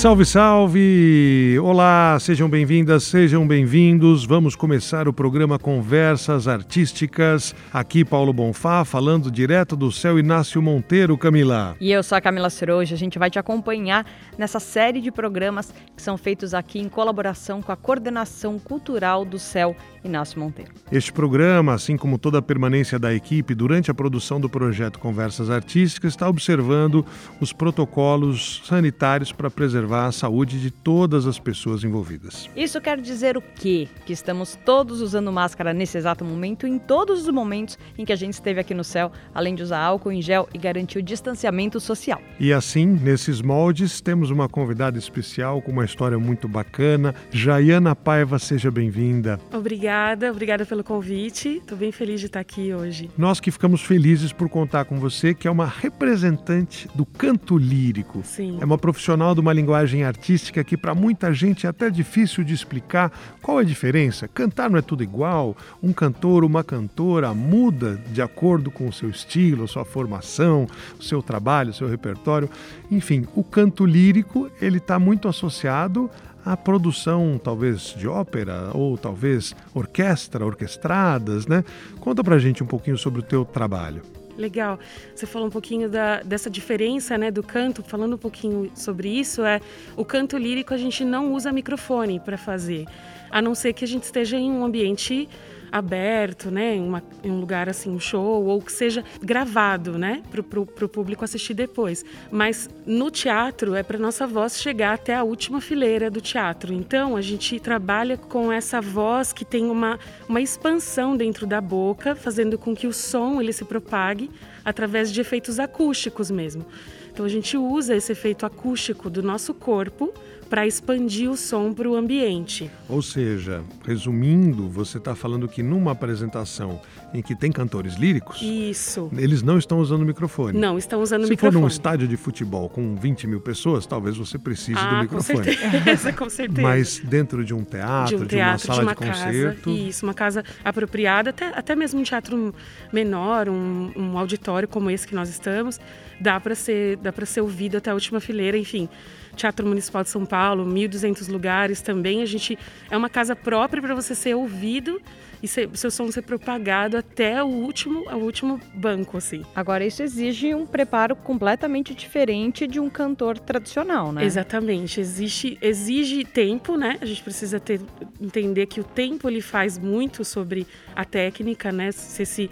Salve, salve! Olá, sejam bem-vindas, sejam bem-vindos. Vamos começar o programa Conversas Artísticas. Aqui, Paulo Bonfá, falando direto do céu Inácio Monteiro, Camila. E eu sou a Camila Ciroja. A gente vai te acompanhar nessa série de programas que são feitos aqui em colaboração com a Coordenação Cultural do Céu Inácio Monteiro. Este programa, assim como toda a permanência da equipe durante a produção do projeto Conversas Artísticas, está observando os protocolos sanitários para preservar a saúde de todas as pessoas envolvidas. Isso quer dizer o quê? Que estamos todos usando máscara nesse exato momento, em todos os momentos em que a gente esteve aqui no céu, além de usar álcool em gel e garantir o distanciamento social. E assim, nesses moldes, temos uma convidada especial com uma história muito bacana. Jaiana Paiva, seja bem-vinda. Obrigada obrigada, obrigada pelo convite. Estou bem feliz de estar aqui hoje. Nós que ficamos felizes por contar com você, que é uma representante do canto lírico. Sim. É uma profissional de uma linguagem artística que para muita gente é até difícil de explicar qual é a diferença. Cantar não é tudo igual. Um cantor, uma cantora muda de acordo com o seu estilo, sua formação, o seu trabalho, o seu repertório. Enfim, o canto lírico ele está muito associado a produção talvez de ópera ou talvez orquestra, orquestradas, né? Conta pra gente um pouquinho sobre o teu trabalho. Legal. Você falou um pouquinho da, dessa diferença né, do canto. Falando um pouquinho sobre isso, é o canto lírico a gente não usa microfone para fazer, a não ser que a gente esteja em um ambiente aberto, né, em, uma, em, um lugar assim, um show, ou que seja gravado, né, para o público assistir depois. Mas no teatro é para nossa voz chegar até a última fileira do teatro. Então a gente trabalha com essa voz que tem uma, uma expansão dentro da boca, fazendo com que o som ele se propague através de efeitos acústicos mesmo. Então a gente usa esse efeito acústico do nosso corpo para expandir o som para o ambiente. Ou seja, resumindo, você está falando que numa apresentação em que tem cantores líricos, isso, eles não estão usando microfone. Não, estão usando Se microfone. Se for num estádio de futebol com 20 mil pessoas, talvez você precise ah, do microfone. Com certeza, com certeza. Mas dentro de um teatro, de, um teatro, de uma sala de, uma de concerto, casa, isso, uma casa apropriada, até, até mesmo um teatro menor, um, um auditório como esse que nós estamos, dá para ser dá para ser ouvido até a última fileira, enfim. Teatro Municipal de São Paulo, 1.200 lugares também. A gente é uma casa própria para você ser ouvido e ser, seu som ser propagado até o último, o último banco, assim. Agora, isso exige um preparo completamente diferente de um cantor tradicional, né? Exatamente. Existe, exige tempo, né? A gente precisa ter, entender que o tempo ele faz muito sobre a técnica, né? Se esse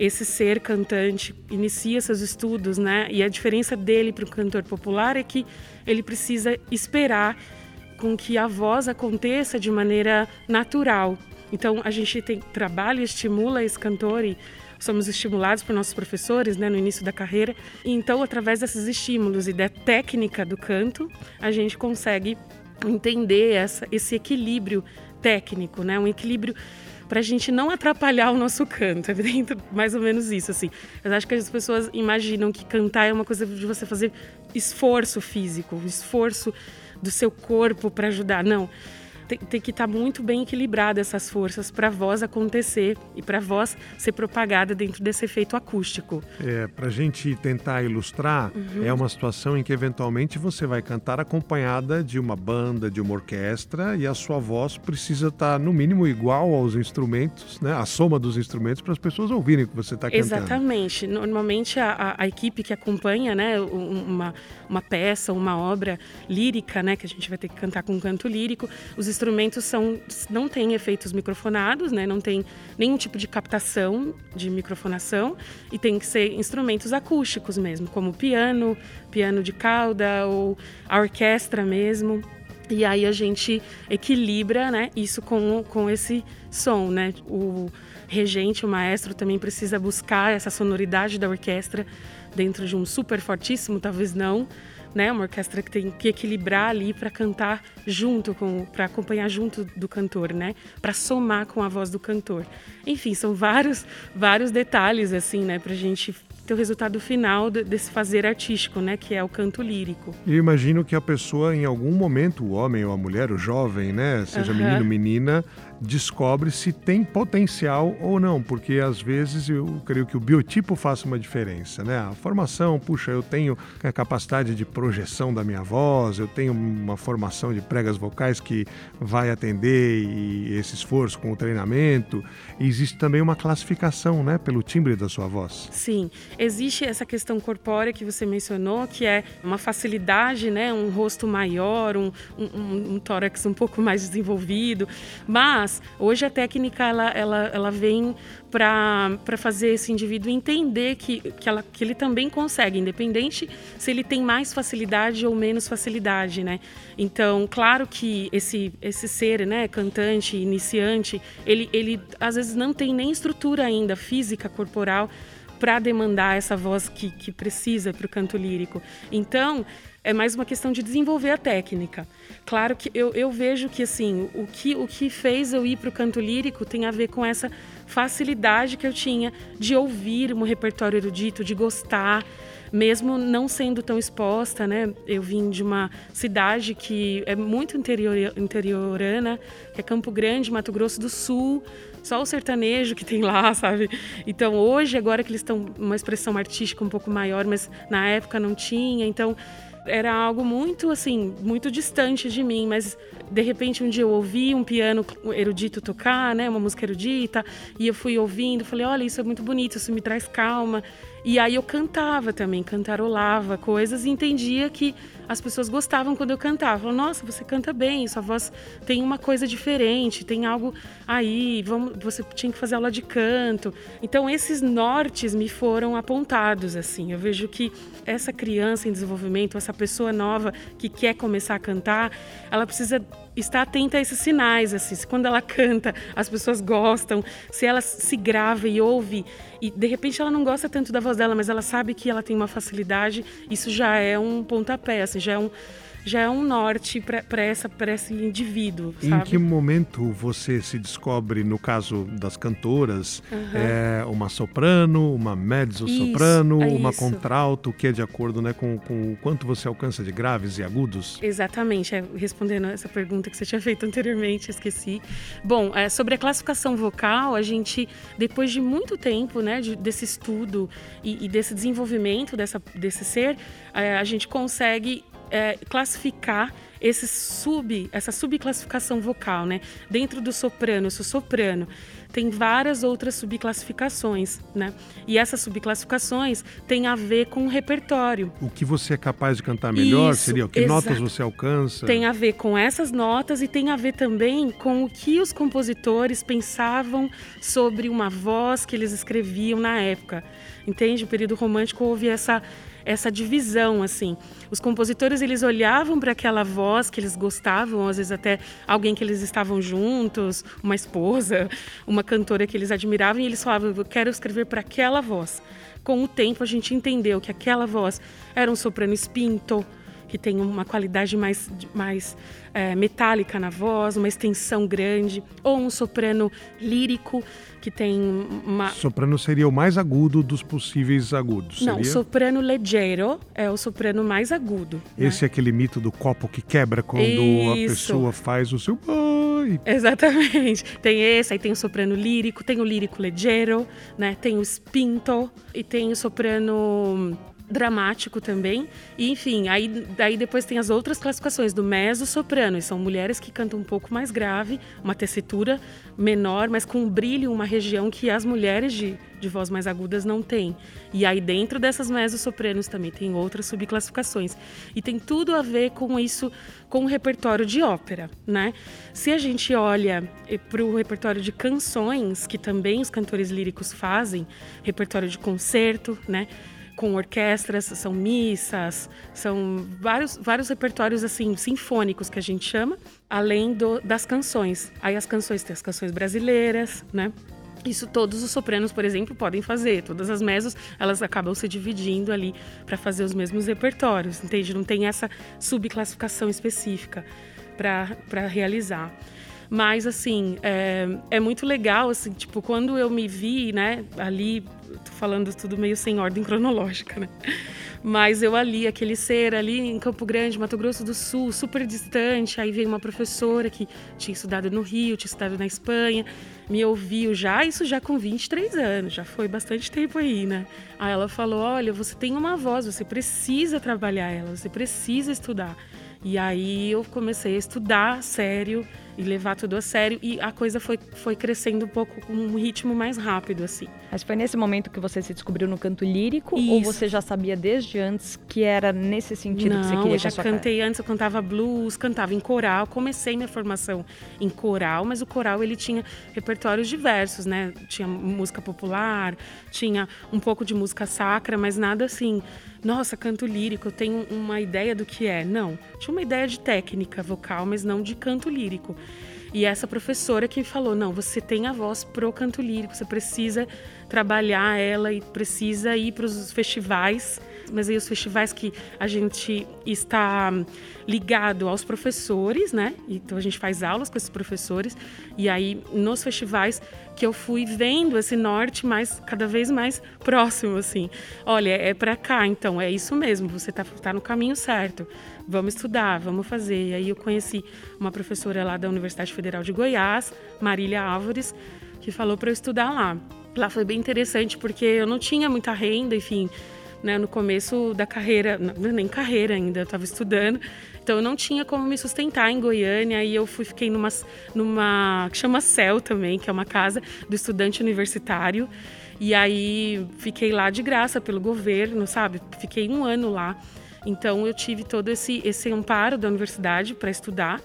esse ser cantante inicia seus estudos, né? E a diferença dele para o cantor popular é que ele precisa esperar com que a voz aconteça de maneira natural. Então a gente tem trabalha, estimula esse cantor e somos estimulados por nossos professores, né, no início da carreira. E então através desses estímulos e da técnica do canto, a gente consegue entender essa, esse equilíbrio técnico, né, um equilíbrio para a gente não atrapalhar o nosso canto. É mais ou menos isso, assim. Eu acho que as pessoas imaginam que cantar é uma coisa de você fazer esforço físico, esforço do seu corpo para ajudar. Não tem, tem que estar tá muito bem equilibrada essas forças para a voz acontecer e para a voz ser propagada dentro desse efeito acústico. É, para a gente tentar ilustrar, uhum. é uma situação em que eventualmente você vai cantar acompanhada de uma banda, de uma orquestra e a sua voz precisa estar tá, no mínimo igual aos instrumentos, né? A soma dos instrumentos para as pessoas ouvirem o que você está cantando. Exatamente. Normalmente a, a, a, equipe que acompanha, né, uma, uma peça, uma obra lírica, né, que a gente vai ter que cantar com um canto lírico, os instrumentos são, não têm efeitos microfonados, né? não tem nenhum tipo de captação de microfonação e tem que ser instrumentos acústicos mesmo, como piano, piano de cauda ou a orquestra mesmo. E aí a gente equilibra né, isso com, com esse som. Né? O regente, o maestro, também precisa buscar essa sonoridade da orquestra dentro de um super fortíssimo, talvez não, né? Uma orquestra que tem que equilibrar ali para cantar junto com, para acompanhar junto do cantor, né? Para somar com a voz do cantor. Enfim, são vários, vários detalhes assim, né? Para gente ter o resultado final desse fazer artístico, né, que é o canto lírico. Eu imagino que a pessoa, em algum momento, o homem ou a mulher, o jovem, né, seja uhum. menino, menina, descobre se tem potencial ou não, porque às vezes eu creio que o biotipo faça uma diferença, né? A formação, puxa, eu tenho a capacidade de projeção da minha voz, eu tenho uma formação de pregas vocais que vai atender e esse esforço com o treinamento. E existe também uma classificação, né, pelo timbre da sua voz. Sim, existe essa questão corpórea que você mencionou, que é uma facilidade, né, um rosto maior, um, um, um tórax um pouco mais desenvolvido, mas hoje a técnica ela, ela, ela vem para fazer esse indivíduo entender que, que, ela, que ele também consegue, independente se ele tem mais facilidade ou menos facilidade, né? Então, claro que esse, esse ser, né, cantante, iniciante, ele, ele às vezes não tem nem estrutura ainda física, corporal, para demandar essa voz que, que precisa para o canto lírico. Então, é mais uma questão de desenvolver a técnica. Claro que eu, eu vejo que assim o que, o que fez eu ir para o canto lírico tem a ver com essa facilidade que eu tinha de ouvir um repertório erudito, de gostar, mesmo não sendo tão exposta, né? Eu vim de uma cidade que é muito interior, interiorana, que é Campo Grande, Mato Grosso do Sul, só o sertanejo que tem lá, sabe? Então hoje, agora que eles estão uma expressão artística um pouco maior, mas na época não tinha, então era algo muito assim, muito distante de mim, mas de repente um dia eu ouvi um piano erudito tocar, né, uma música erudita, e eu fui ouvindo, falei, olha, isso é muito bonito, isso me traz calma. E aí eu cantava também, cantarolava coisas e entendia que as pessoas gostavam quando eu cantava. Falavam, nossa, você canta bem, sua voz tem uma coisa diferente, tem algo aí, vamos, você tinha que fazer aula de canto. Então esses nortes me foram apontados assim. Eu vejo que essa criança em desenvolvimento, essa pessoa nova que quer começar a cantar, ela precisa estar atenta a esses sinais, assim, se quando ela canta as pessoas gostam, se ela se grava e ouve e de repente ela não gosta tanto da voz dela, mas ela sabe que ela tem uma facilidade, isso já é um pontapé, assim, já é um já é um norte para esse indivíduo. Sabe? Em que momento você se descobre, no caso das cantoras, uhum. é, uma soprano, uma mezzo-soprano, é uma contralto, que é de acordo né, com, com o quanto você alcança de graves e agudos? Exatamente, é, respondendo essa pergunta que você tinha feito anteriormente, esqueci. Bom, é, sobre a classificação vocal, a gente, depois de muito tempo né, de, desse estudo e, e, desse desenvolvimento dessa, desse ser, é, a gente consegue é, classificar esse sub, essa subclassificação vocal, né? Dentro do soprano, eu sou soprano, tem várias outras subclassificações, né? E essas subclassificações têm a ver com o repertório. O que você é capaz de cantar melhor Isso, seria o que exato. notas você alcança? Tem a ver com essas notas e tem a ver também com o que os compositores pensavam sobre uma voz que eles escreviam na época. Entende? O período romântico houve essa essa divisão assim. Os compositores eles olhavam para aquela voz que eles gostavam, às vezes até alguém que eles estavam juntos, uma esposa, uma cantora que eles admiravam e eles falavam: "Eu quero escrever para aquela voz". Com o tempo a gente entendeu que aquela voz era um soprano espinto, que tem uma qualidade mais, mais é, metálica na voz, uma extensão grande, ou um soprano lírico que tem uma. Soprano seria o mais agudo dos possíveis agudos. Não, seria? soprano leggero é o soprano mais agudo. Né? Esse né? é aquele mito do copo que quebra quando Isso. a pessoa faz o seu. Exatamente. Tem esse, aí tem o soprano lírico, tem o lírico leggero, né? Tem o spinto e tem o soprano dramático também. E, enfim, aí daí depois tem as outras classificações do mezzo soprano, e são mulheres que cantam um pouco mais grave, uma tessitura menor, mas com um brilho, uma região que as mulheres de, de voz mais agudas não têm. E aí dentro dessas mezzo sopranos também tem outras subclassificações. E tem tudo a ver com isso, com o repertório de ópera, né? Se a gente olha eh, para o repertório de canções, que também os cantores líricos fazem, repertório de concerto, né? Com orquestras, são missas, são vários, vários repertórios assim sinfônicos que a gente chama, além do, das canções. Aí as canções tem as canções brasileiras, né? Isso todos os sopranos, por exemplo, podem fazer. Todas as mesas, elas acabam se dividindo ali para fazer os mesmos repertórios, entende? Não tem essa subclassificação específica para realizar. Mas, assim, é, é muito legal, assim, tipo, quando eu me vi, né, ali, tô falando tudo meio sem ordem cronológica, né? Mas eu ali, aquele ser ali em Campo Grande, Mato Grosso do Sul, super distante. Aí veio uma professora que tinha estudado no Rio, tinha estudado na Espanha, me ouviu já, isso já com 23 anos, já foi bastante tempo aí, né? Aí ela falou: Olha, você tem uma voz, você precisa trabalhar ela, você precisa estudar. E aí eu comecei a estudar sério e levar tudo a sério e a coisa foi, foi crescendo um pouco com um ritmo mais rápido assim. Mas foi nesse momento que você se descobriu no canto lírico Isso. ou você já sabia desde antes que era nesse sentido Não, que você queria eu já cantei cara? antes, eu cantava blues, cantava em coral, comecei minha formação em coral, mas o coral ele tinha repertórios diversos, né? Tinha música popular, tinha um pouco de música sacra, mas nada assim nossa, canto lírico, eu tenho uma ideia do que é. Não, tinha uma ideia de técnica vocal, mas não de canto lírico. E essa professora que falou: não, você tem a voz pro canto lírico, você precisa trabalhar ela e precisa ir para os festivais mas aí os festivais que a gente está ligado aos professores, né? Então a gente faz aulas com esses professores e aí nos festivais que eu fui vendo esse norte mais cada vez mais próximo assim. Olha, é para cá, então é isso mesmo, você tá, tá no caminho certo. Vamos estudar, vamos fazer. E aí eu conheci uma professora lá da Universidade Federal de Goiás, Marília Álvares, que falou para eu estudar lá. Lá foi bem interessante porque eu não tinha muita renda, enfim, né, no começo da carreira, não, nem carreira ainda, eu estava estudando, então eu não tinha como me sustentar em Goiânia e eu fui fiquei numa numa que chama CEL também, que é uma casa do estudante universitário. E aí fiquei lá de graça pelo governo, sabe? Fiquei um ano lá. Então eu tive todo esse esse amparo da universidade para estudar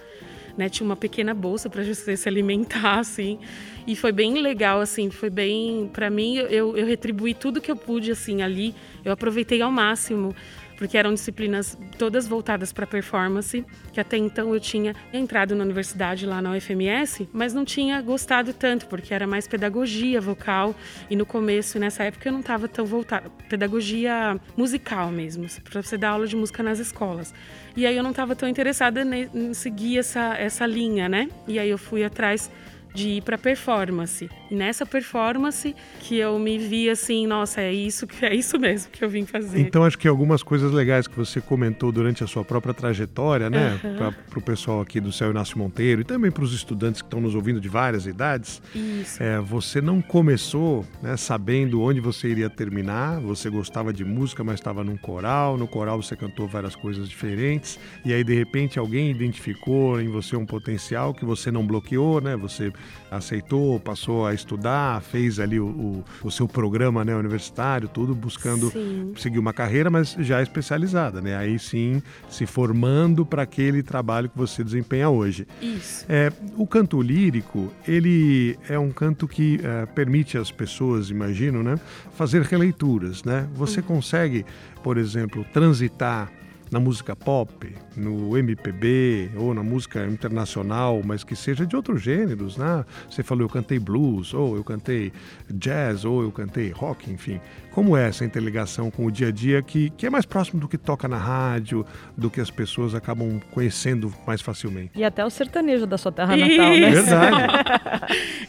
né? Tinha uma pequena bolsa para você se alimentar, assim. E foi bem legal, assim, foi bem... para mim, eu, eu retribuí tudo que eu pude, assim, ali. Eu aproveitei ao máximo porque eram disciplinas todas voltadas para performance, que até então eu tinha entrado na universidade lá na UFMS, mas não tinha gostado tanto, porque era mais pedagogia vocal, e no começo, nessa época, eu não estava tão voltada, pedagogia musical mesmo, para você dar aula de música nas escolas. E aí eu não estava tão interessada em seguir essa, essa linha, né? E aí eu fui atrás de ir para performance. E nessa performance que eu me vi assim, nossa, é isso que é isso mesmo que eu vim fazer. Então acho que algumas coisas legais que você comentou durante a sua própria trajetória, né, uhum. para o pessoal aqui do Céu Inácio Monteiro e também para os estudantes que estão nos ouvindo de várias idades. Isso. É, você não começou, né, sabendo onde você iria terminar. Você gostava de música, mas estava num coral. No coral você cantou várias coisas diferentes e aí de repente alguém identificou em você um potencial que você não bloqueou, né? Você aceitou, passou a estudar, fez ali o, o, o seu programa né, universitário, tudo buscando sim. seguir uma carreira, mas já especializada, né? Aí sim se formando para aquele trabalho que você desempenha hoje. Isso. É, o canto lírico, ele é um canto que é, permite às pessoas, imagino, né, fazer releituras, né? Você uhum. consegue, por exemplo, transitar na música pop, no MPB ou na música internacional, mas que seja de outros gêneros, né? Você falou eu cantei blues, ou eu cantei jazz, ou eu cantei rock, enfim. Como é essa interligação com o dia a dia que, que é mais próximo do que toca na rádio, do que as pessoas acabam conhecendo mais facilmente? E até o sertanejo da sua terra natal, né? Verdade.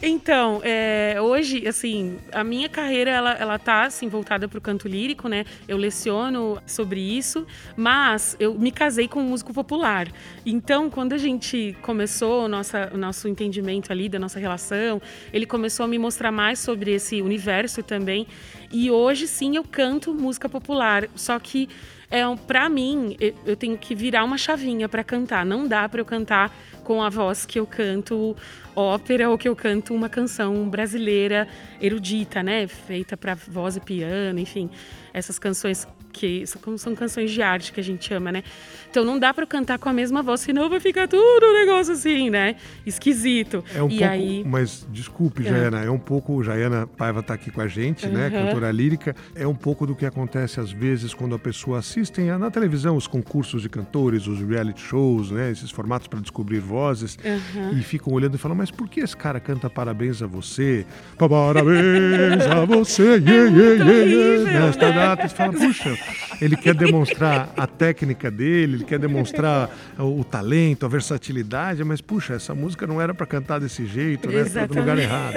então, é, hoje, assim, a minha carreira, ela, ela tá, assim, voltada para o canto lírico, né? Eu leciono sobre isso, mas eu me casei com um músico popular. Então, quando a gente começou o nosso entendimento ali da nossa relação, ele começou a me mostrar mais sobre esse universo também. E hoje sim eu canto música popular, só que é para mim eu tenho que virar uma chavinha para cantar. Não dá para eu cantar com a voz que eu canto ópera ou que eu canto uma canção brasileira erudita, né, feita para voz e piano, enfim, essas canções que são canções de arte que a gente chama, né? Então não dá para cantar com a mesma voz, senão vai ficar tudo um negócio assim, né? Esquisito. É um e pouco, aí... mas desculpe, é. Jaiana, é um pouco, Jaiana Paiva está aqui com a gente, uhum. né? Cantora lírica, é um pouco do que acontece às vezes quando a pessoa assiste na televisão os concursos de cantores, os reality shows, né? Esses formatos para descobrir vozes uhum. e ficam olhando e falam, mas por que esse cara canta parabéns a você? Parabéns a você, yeah, yeah, yeah, yeah, nesta data. Você fala, puxa, ele quer demonstrar a técnica dele, ele quer demonstrar o, talento, a versatilidade, mas puxa, essa música não era para cantar desse jeito, né? Tá no lugar errado.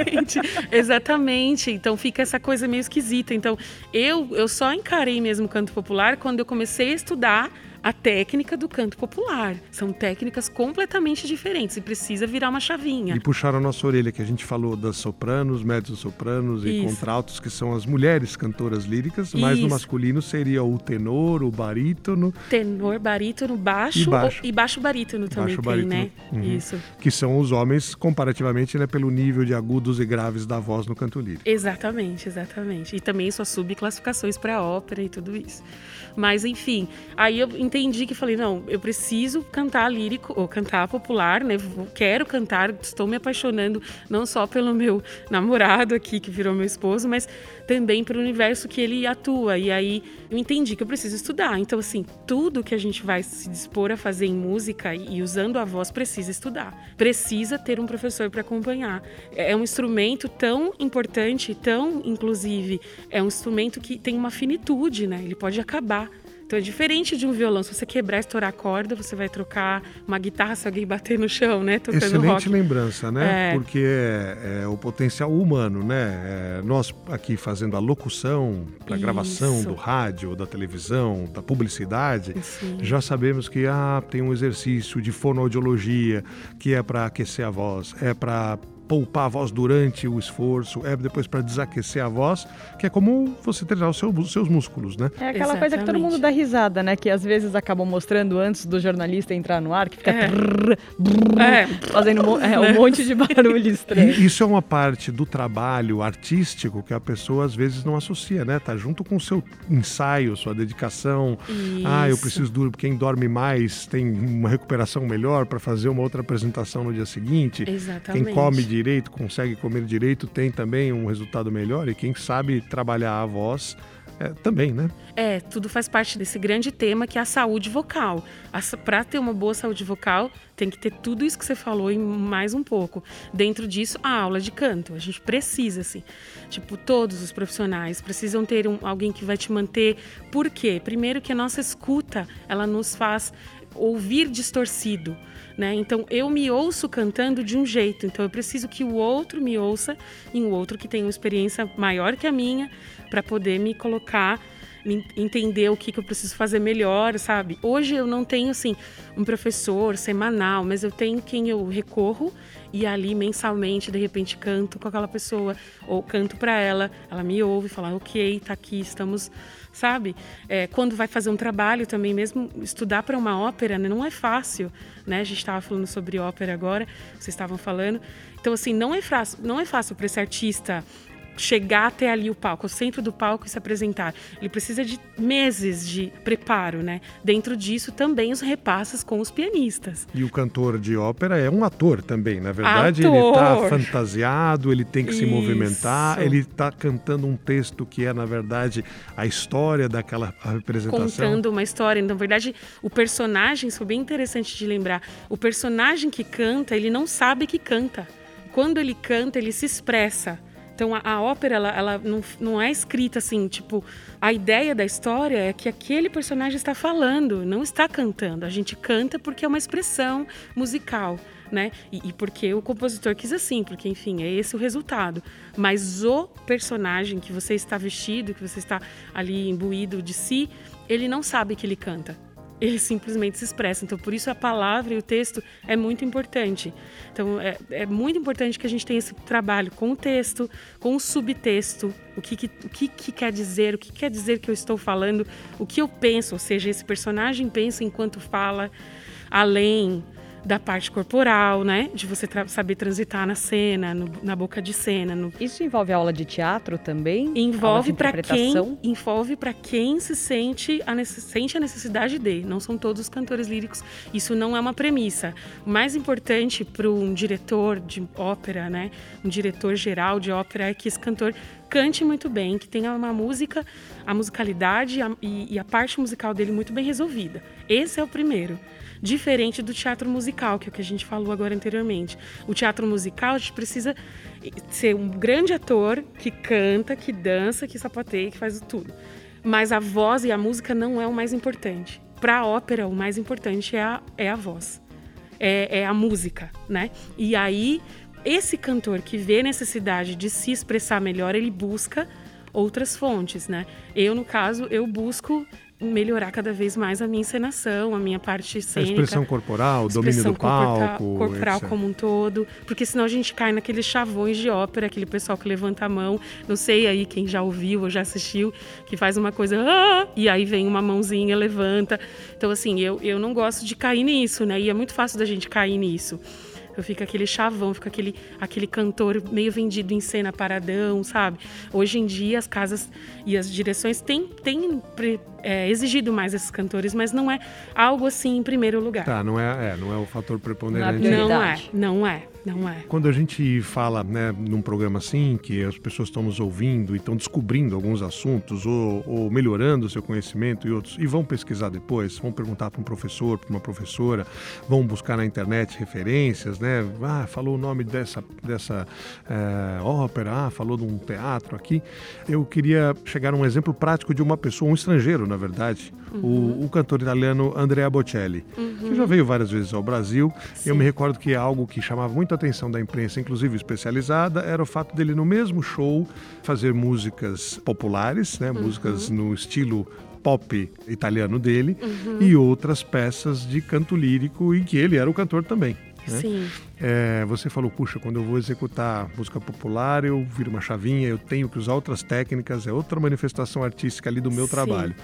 Exatamente. Então fica essa coisa meio esquisita. Então eu, eu só encarei mesmo canto popular quando eu comecei a estudar a técnica do canto popular. São técnicas completamente diferentes e precisa virar uma chavinha. E puxaram a nossa orelha, que a gente falou das sopranos, médios-sopranos e contraltos, que são as mulheres cantoras líricas, mas no masculino seria o tenor, o barítono. Tenor, barítono, baixo e baixo, e baixo barítono também baixo tem, barítono. né? Uhum. Isso. Que são os homens, comparativamente, né, pelo nível de agudos e graves da voz no canto lírico. Exatamente, exatamente. E também suas subclassificações para ópera e tudo isso. Mas, enfim, aí eu entendi que falei, não, eu preciso cantar lírico, ou cantar popular, né? Quero cantar, estou me apaixonando não só pelo meu namorado aqui, que virou meu esposo, mas também pelo universo que ele atua. E aí eu entendi que eu preciso estudar. Então, assim, tudo que a gente vai se dispor a fazer em música e usando a voz precisa estudar. Precisa ter um professor para acompanhar. É um instrumento tão importante, tão inclusive, é um instrumento que tem uma finitude, né? Ele pode acabar. Então é diferente de um violão. Se você quebrar, estourar a corda, você vai trocar uma guitarra se alguém bater no chão, né? Tocando Excelente rock. lembrança, né? É. Porque é, é, o potencial humano, né? É, nós aqui fazendo a locução para gravação do rádio, da televisão, da publicidade, Sim. já sabemos que ah, tem um exercício de fonoaudiologia que é para aquecer a voz, é para poupar a voz durante o esforço, é depois para desaquecer a voz, que é como você treinar os seus, seus músculos, né? É aquela Exatamente. coisa que todo mundo dá risada, né? Que às vezes acabam mostrando antes do jornalista entrar no ar, que fica é. Trrr, brrr, é. fazendo é, um monte de barulho estranho. E isso é uma parte do trabalho artístico que a pessoa às vezes não associa, né? Tá junto com o seu ensaio, sua dedicação. Isso. Ah, eu preciso dormir. Quem dorme mais tem uma recuperação melhor para fazer uma outra apresentação no dia seguinte. Exatamente. Quem come de direito, consegue comer direito, tem também um resultado melhor. E quem sabe trabalhar a voz é, também, né? É, tudo faz parte desse grande tema que é a saúde vocal. Para ter uma boa saúde vocal, tem que ter tudo isso que você falou e mais um pouco. Dentro disso, a aula de canto. A gente precisa, assim. Tipo, todos os profissionais precisam ter um, alguém que vai te manter. Por quê? Primeiro que a nossa escuta, ela nos faz ouvir distorcido. Né? Então eu me ouço cantando de um jeito, então eu preciso que o outro me ouça e um outro que tenha uma experiência maior que a minha para poder me colocar entender o que, que eu preciso fazer melhor, sabe? Hoje eu não tenho assim um professor semanal, mas eu tenho quem eu recorro e ali mensalmente de repente canto com aquela pessoa ou canto para ela, ela me ouve, fala ok, tá aqui, estamos sabe? É, quando vai fazer um trabalho também, mesmo estudar para uma ópera, né, não é fácil, né? A gente estava falando sobre ópera agora, vocês estavam falando. Então, assim, não é fácil, não é fácil para esse artista chegar até ali o palco, o centro do palco e se apresentar. Ele precisa de meses de preparo, né? Dentro disso também os repasses com os pianistas. E o cantor de ópera é um ator também, na verdade ator. ele está fantasiado, ele tem que Isso. se movimentar, ele está cantando um texto que é na verdade a história daquela representação. Contando uma história, na verdade o personagem, isso é bem interessante de lembrar, o personagem que canta, ele não sabe que canta. Quando ele canta, ele se expressa. Então a, a ópera ela, ela não, não é escrita assim, tipo, a ideia da história é que aquele personagem está falando, não está cantando. A gente canta porque é uma expressão musical. Né? E, e, porque o compositor quis assim, porque enfim, é esse o resultado. Mas o personagem que você está vestido, que você está ali imbuído de si, ele não sabe que ele canta ele simplesmente se expressa. Então, por isso a palavra e o texto é muito importante. Então, é, é muito importante que a gente tenha esse trabalho com o texto, com o subtexto, o que, que, o que, que quer dizer, o que quer dizer que eu estou falando, o que eu penso, ou seja, esse personagem pensa enquanto fala, além da parte corporal, né? De você tra saber transitar na cena, no, na boca de cena. No... Isso envolve aula de teatro também? Envolve para quem envolve para quem se sente a, sente a necessidade de. Não são todos os cantores líricos. Isso não é uma premissa. O mais importante para um diretor de ópera, né? Um diretor geral de ópera é que esse cantor cante muito bem, que tenha uma música, a musicalidade e a parte musical dele muito bem resolvida. Esse é o primeiro diferente do teatro musical, que é o que a gente falou agora anteriormente. O teatro musical, a gente precisa ser um grande ator que canta, que dança, que sapateia, que faz tudo. Mas a voz e a música não é o mais importante. Para a ópera, o mais importante é a, é a voz, é, é a música, né? E aí, esse cantor que vê necessidade de se expressar melhor, ele busca outras fontes, né? Eu, no caso, eu busco melhorar cada vez mais a minha encenação, a minha parte cênica. A expressão corporal, o domínio do palco. corporal etc. como um todo. Porque senão a gente cai naqueles chavões de ópera, aquele pessoal que levanta a mão. Não sei aí quem já ouviu ou já assistiu, que faz uma coisa. Ah! E aí vem uma mãozinha, levanta. Então, assim, eu, eu não gosto de cair nisso, né? E é muito fácil da gente cair nisso. Eu fico aquele chavão, fica aquele, aquele cantor meio vendido em cena paradão, sabe? Hoje em dia as casas e as direções têm, têm é, exigido mais esses cantores, mas não é algo assim em primeiro lugar. Tá, não é, é não é o fator preponderante. Não é, não é, não é. Quando a gente fala, né, num programa assim, que as pessoas estão nos ouvindo e estão descobrindo alguns assuntos ou, ou melhorando o seu conhecimento e outros, e vão pesquisar depois, vão perguntar para um professor, para uma professora, vão buscar na internet referências, né? Ah, falou o nome dessa, dessa é, ópera, ah, falou de um teatro aqui. Eu queria chegar a um exemplo prático de uma pessoa, um estrangeiro, na verdade, uhum. o, o, cantor italiano Andrea Bocelli, uhum. que já veio várias vezes ao Brasil. Sim. Eu me recordo que algo que chamava muito a atenção da imprensa, inclusive especializada, era o fato dele no mesmo show fazer músicas populares, né, uhum. músicas no estilo pop italiano dele uhum. e outras peças de canto lírico em que ele era o cantor também. Né? Sim. É, você falou, puxa, quando eu vou executar música popular, eu viro uma chavinha, eu tenho que usar outras técnicas, é outra manifestação artística ali do meu Sim. trabalho.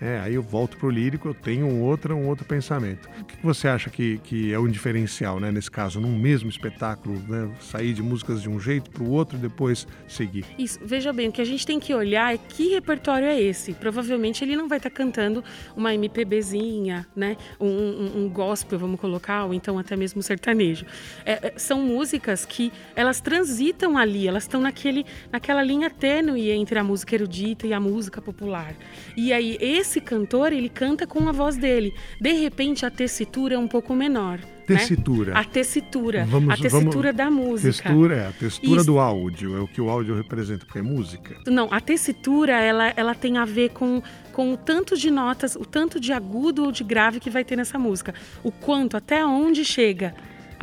É, aí eu volto pro lírico, eu tenho um outro, um outro pensamento. O que você acha que, que é um diferencial, né, nesse caso, num mesmo espetáculo, né, sair de músicas de um jeito para o outro e depois seguir? Isso, veja bem, o que a gente tem que olhar é que repertório é esse. Provavelmente ele não vai estar tá cantando uma MPBzinha, né, um, um, um gospel, vamos colocar, ou então até mesmo sertanejo é, é, são músicas que elas transitam ali, elas estão naquele, naquela linha tênue entre a música erudita e a música popular. E aí esse cantor, ele canta com a voz dele. De repente a tessitura é um pouco menor. Né? Tessitura. Né? A tessitura. Vamos, a tessitura vamos... da música. Textura é a textura Isso. do áudio, é o que o áudio representa, porque é música. Não, a tessitura, ela, ela tem a ver com, com o tanto de notas, o tanto de agudo ou de grave que vai ter nessa música. O quanto, até onde chega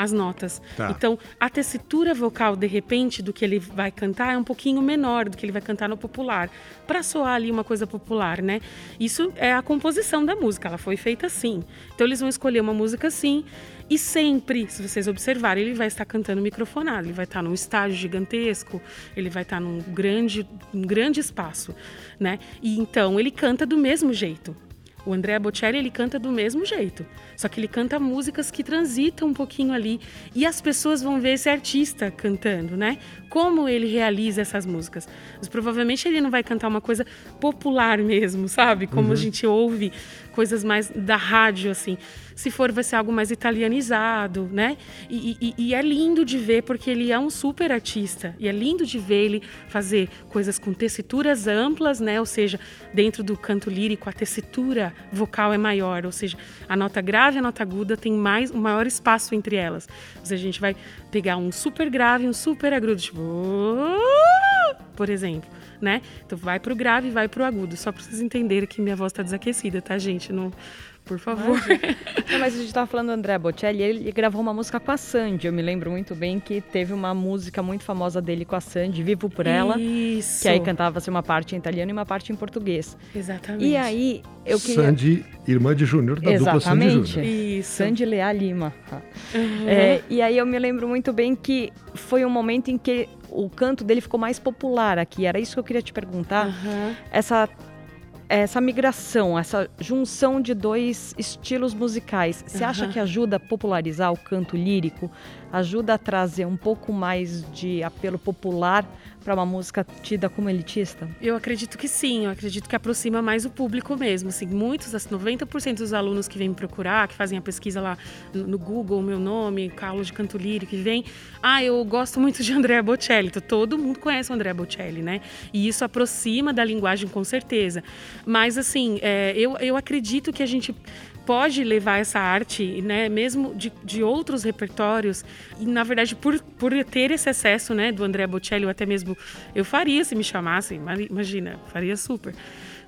as notas. Tá. Então, a tessitura vocal, de repente, do que ele vai cantar é um pouquinho menor do que ele vai cantar no popular, para soar ali uma coisa popular, né? Isso é a composição da música, ela foi feita assim. Então, eles vão escolher uma música assim, e sempre, se vocês observarem, ele vai estar cantando microfonado, ele vai estar num estágio gigantesco, ele vai estar num grande, um grande espaço, né? E então ele canta do mesmo jeito. O Andrea Bocelli ele canta do mesmo jeito, só que ele canta músicas que transitam um pouquinho ali e as pessoas vão ver esse artista cantando, né? Como ele realiza essas músicas. Mas provavelmente ele não vai cantar uma coisa popular mesmo, sabe? Como uhum. a gente ouve coisas mais da rádio assim. Se for, vai ser algo mais italianizado, né? E, e, e, é lindo de ver, porque ele é um super artista. E é lindo de ver ele fazer coisas com tessituras amplas, né? Ou seja, dentro do canto lírico, a tessitura vocal é maior. Ou seja, a nota grave e a nota aguda tem mais, um maior espaço entre elas. Ou seja, a gente vai pegar um super grave e um super agudo, tipo... Por exemplo né? Então vai pro grave, vai pro agudo. Só para vocês entenderem que minha voz tá desaquecida, tá, gente? Não, por favor. Não, mas a gente estava falando do André Bocelli, ele gravou uma música com a Sandy. Eu me lembro muito bem que teve uma música muito famosa dele com a Sandy, Vivo por Ela. Isso. Que aí cantava-se uma parte em italiano e uma parte em português. Exatamente. E aí eu queria. Sandy, irmã de Júnior, da Exatamente. dupla Sandy Júnior. Isso. Sandy Leal Lima. Uhum. É, e aí eu me lembro muito bem que foi um momento em que o canto dele ficou mais popular aqui. Era isso que eu queria te perguntar. Uhum. Essa essa migração, essa junção de dois estilos musicais, você uhum. acha que ajuda a popularizar o canto lírico? Ajuda a trazer um pouco mais de apelo popular para uma música tida como elitista? Eu acredito que sim, eu acredito que aproxima mais o público mesmo. Assim, muitos, 90% dos alunos que vêm me procurar, que fazem a pesquisa lá no Google, meu nome, Carlos de Canto Lírico, que vem, ah, eu gosto muito de Andrea Bocelli. Então, todo mundo conhece o Andrea Bocelli, né? E isso aproxima da linguagem com certeza. Mas, assim, é, eu, eu acredito que a gente pode levar essa arte, né, mesmo de, de outros repertórios, e na verdade por, por ter esse acesso, né, do André Bocelli, ou até mesmo eu faria se me chamassem, imagina, faria super.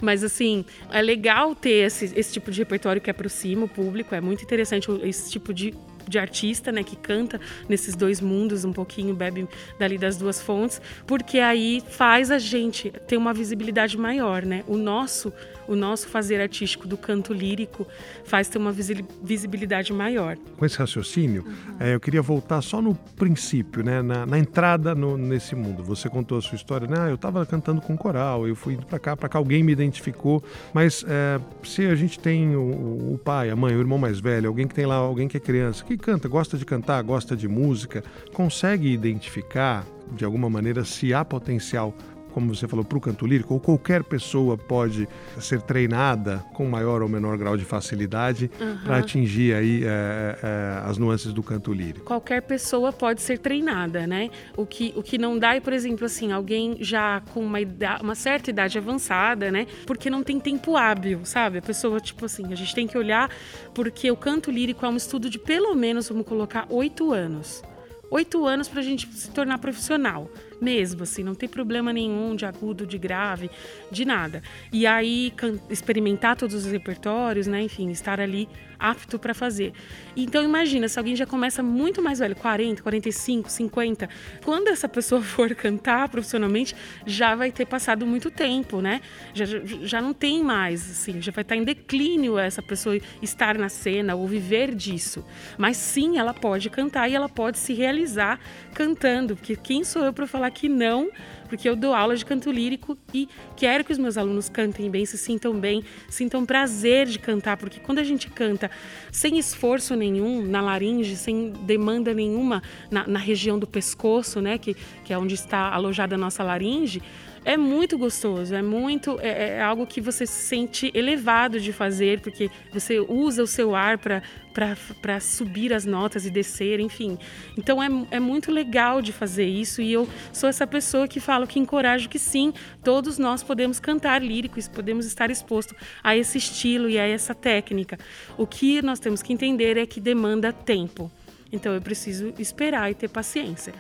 Mas assim, é legal ter esse, esse tipo de repertório que aproxima o público, é muito interessante esse tipo de de artista, né, que canta nesses dois mundos um pouquinho, bebe dali das duas fontes, porque aí faz a gente ter uma visibilidade maior, né? O nosso o nosso fazer artístico do canto lírico faz ter uma visibilidade maior. Com esse raciocínio, uhum. é, eu queria voltar só no princípio, né, na, na entrada no, nesse mundo. Você contou a sua história, né? Ah, eu estava cantando com coral, eu fui para cá, para cá, alguém me identificou. Mas é, se a gente tem o, o, pai, a mãe, o irmão mais velho, alguém que tem lá, alguém que é criança, que canta, gosta de cantar, gosta de música, consegue identificar de alguma maneira se há potencial como você falou, para o canto lírico, ou qualquer pessoa pode ser treinada com maior ou menor grau de facilidade uhum. para atingir aí é, é, as nuances do canto lírico. Qualquer pessoa pode ser treinada, né? O que, o que não dá é, por exemplo, assim, alguém já com uma, idade, uma certa idade avançada, né? Porque não tem tempo hábil, sabe? A pessoa, tipo assim, a gente tem que olhar porque o canto lírico é um estudo de pelo menos, vamos colocar, oito anos. Oito anos para a gente se tornar profissional mesmo, assim, não tem problema nenhum de agudo, de grave, de nada. E aí experimentar todos os repertórios, né? Enfim, estar ali apto para fazer. Então imagina, se alguém já começa muito mais velho, 40, 45, 50, quando essa pessoa for cantar profissionalmente, já vai ter passado muito tempo, né? Já, já não tem mais, assim, já vai estar em declínio essa pessoa estar na cena ou viver disso. Mas sim, ela pode cantar e ela pode se realizar cantando, porque quem sou eu para falar que não porque eu dou aula de canto lírico e quero que os meus alunos cantem bem, se sintam bem, sintam prazer de cantar, porque quando a gente canta sem esforço nenhum na laringe, sem demanda nenhuma na, na região do pescoço, né, que, que é onde está alojada a nossa laringe, é muito gostoso, é muito é, é, algo que você se sente elevado de fazer, porque você usa o seu ar para subir as notas e descer, enfim. Então é, é muito legal de fazer isso e eu sou essa pessoa que falo que encorajo que sim, todos nós podemos cantar líricos, podemos estar exposto a esse estilo e a essa técnica. O que nós temos que entender é que demanda tempo. Então eu preciso esperar e ter paciência,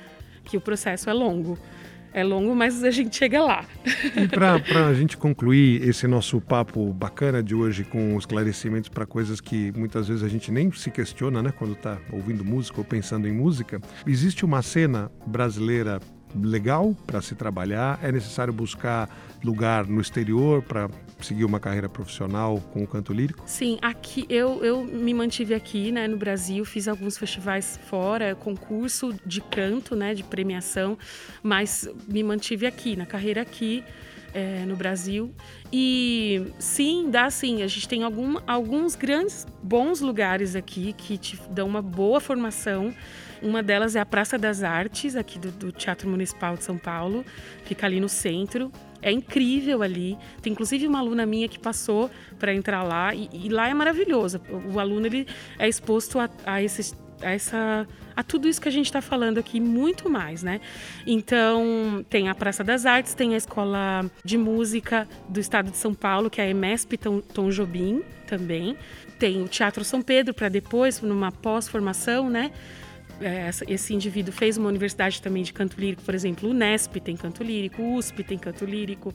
que o processo é longo é longo, mas a gente chega lá. E para a gente concluir esse nosso papo bacana de hoje com esclarecimentos para coisas que muitas vezes a gente nem se questiona, né, quando está ouvindo música ou pensando em música, existe uma cena brasileira legal para se trabalhar? É necessário buscar lugar no exterior para seguir uma carreira profissional com o canto lírico? Sim, aqui eu, eu me mantive aqui, né, no Brasil, fiz alguns festivais fora, concurso de canto, né, de premiação, mas me mantive aqui, na carreira aqui. É, no Brasil. E sim, dá sim. A gente tem algum, alguns grandes, bons lugares aqui que te dão uma boa formação. Uma delas é a Praça das Artes, aqui do, do Teatro Municipal de São Paulo, fica ali no centro. É incrível ali. Tem inclusive uma aluna minha que passou para entrar lá e, e, lá é maravilhoso. O, aluno ele é exposto a, a a essa a tudo isso que a gente está falando aqui muito mais, né? Então tem a Praça das Artes, tem a Escola de Música do Estado de São Paulo, que é a EMESP Tom, Tom Jobim também. Tem o Teatro São Pedro para depois, numa pós-formação, né? É, esse indivíduo fez uma universidade também de canto lírico, por exemplo, o Nesp tem canto lírico, o USP tem canto lírico,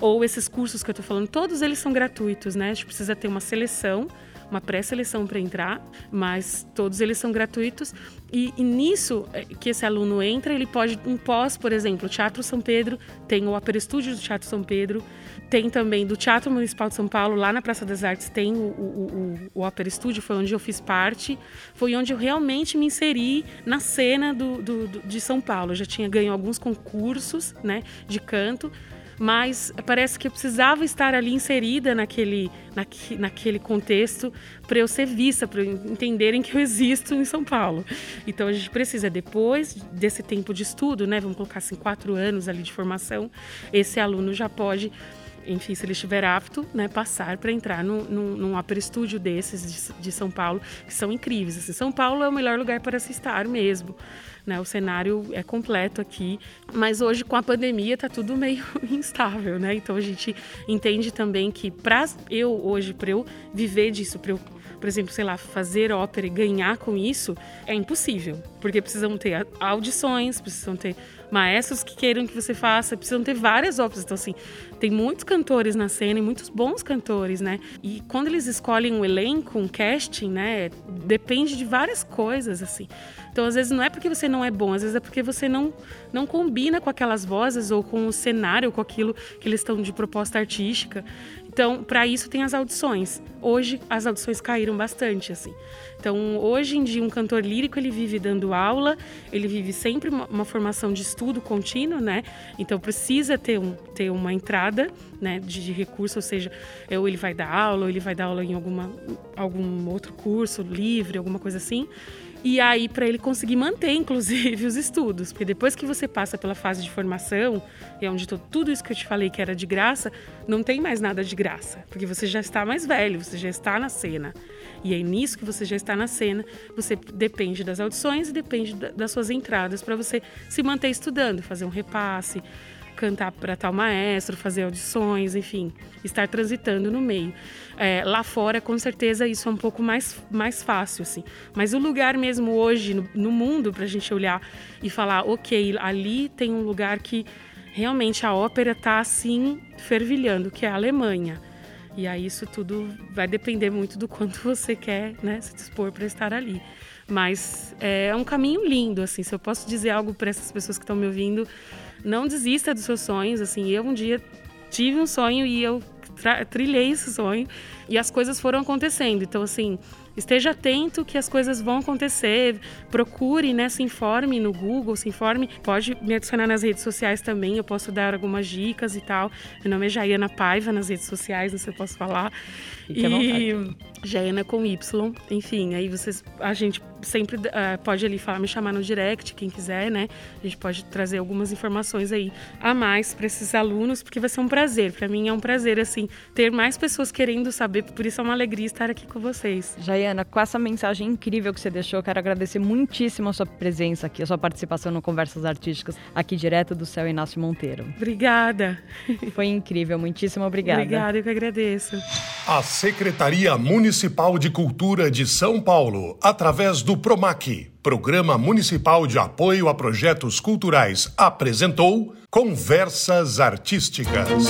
ou esses cursos que eu estou falando, todos eles são gratuitos, né? A gente precisa ter uma seleção, uma pré-seleção para entrar, mas todos eles são gratuitos. E, e, nisso é, que esse aluno entra, ele pode, um pós, por exemplo, Teatro São Pedro, tem o Upper Estúdio do Teatro São Pedro, tem também do Teatro Municipal de São Paulo, lá na Praça das Artes, tem o, o, o, o Opera Studio, foi onde eu fiz parte. Foi onde eu realmente me inseri na cena do, do, do de São Paulo. Eu já tinha ganho alguns concursos né, de canto, mas parece que eu precisava estar ali inserida naquele, naque, naquele contexto para eu ser vista, para entenderem que eu existo em São Paulo. Então a gente precisa, depois desse tempo de estudo, né, vamos colocar assim, quatro anos ali de formação, esse aluno já pode enfim, se ele estiver apto, né, passar para entrar no, no, num upper estúdio desses de, de, São Paulo, que são incríveis. Assim, São Paulo é o melhor lugar para se estar mesmo. Né? O cenário é completo aqui, mas hoje com a pandemia está tudo meio instável, né? Então a gente entende também que para eu hoje, para eu viver disso, para eu por exemplo, sei lá, fazer ópera e ganhar com isso, é impossível. Porque precisam ter audições, precisam ter maestros que queiram que você faça, precisam ter várias óperas. Então, assim, tem muitos cantores na cena e muitos bons cantores, né? E quando eles escolhem um elenco, um casting, né? Depende de várias coisas, assim. Então, às vezes, não é porque você não é bom, às vezes é porque você não, não combina com aquelas vozes ou com o cenário, com aquilo que eles estão de proposta artística. Então, para isso tem as audições. Hoje as audições caíram bastante, assim. Então, hoje em dia um cantor lírico ele vive dando aula, ele vive sempre uma, uma formação de estudo contínuo, né? Então precisa ter, um, ter uma entrada, né, de, de recurso, ou seja, ou ele vai dar aula, ou ele vai dar aula em alguma algum outro curso livre, alguma coisa assim. E aí, para ele conseguir manter, inclusive, os estudos. Porque depois que você passa pela fase de formação, e é onde tudo isso que eu te falei que era de graça, não tem mais nada de graça. Porque você já está mais velho, você já está na cena. E é nisso que você já está na cena, você depende das audições e depende das suas entradas para você se manter estudando, fazer um repasse, cantar para tal maestro, fazer audições, enfim, estar transitando no meio. É, lá fora, com certeza, isso é um pouco mais, mais fácil, assim. Mas o lugar mesmo hoje no, no mundo, para a gente olhar e falar, ok, ali tem um lugar que realmente a ópera está assim fervilhando, que é a Alemanha. E aí isso tudo vai depender muito do quanto você quer né, se dispor para estar ali. Mas é um caminho lindo, assim. Se eu posso dizer algo para essas pessoas que estão me ouvindo, não desista dos seus sonhos. Assim, eu um dia tive um sonho e eu trilhei esse sonho e as coisas foram acontecendo. Então, assim, esteja atento que as coisas vão acontecer. Procure, né? Se informe no Google, se informe. Pode me adicionar nas redes sociais também, eu posso dar algumas dicas e tal. Meu nome é Jaiana Paiva nas redes sociais, não sei se eu posso falar. Fique e Jaiana com Y, enfim, aí vocês, a gente sempre uh, pode ali falar, me chamar no direct, quem quiser, né? A gente pode trazer algumas informações aí a mais para esses alunos, porque vai ser um prazer. Para mim é um prazer, assim, ter mais pessoas querendo saber, por isso é uma alegria estar aqui com vocês. Jaiana, com essa mensagem incrível que você deixou, quero agradecer muitíssimo a sua presença aqui, a sua participação no Conversas Artísticas, aqui direto do Céu Inácio Monteiro. Obrigada. Foi incrível, muitíssimo obrigada. Obrigada, eu que agradeço. A Secretaria Municipal de Cultura de São Paulo, através do PROMAC, Programa Municipal de Apoio a Projetos Culturais, apresentou Conversas Artísticas.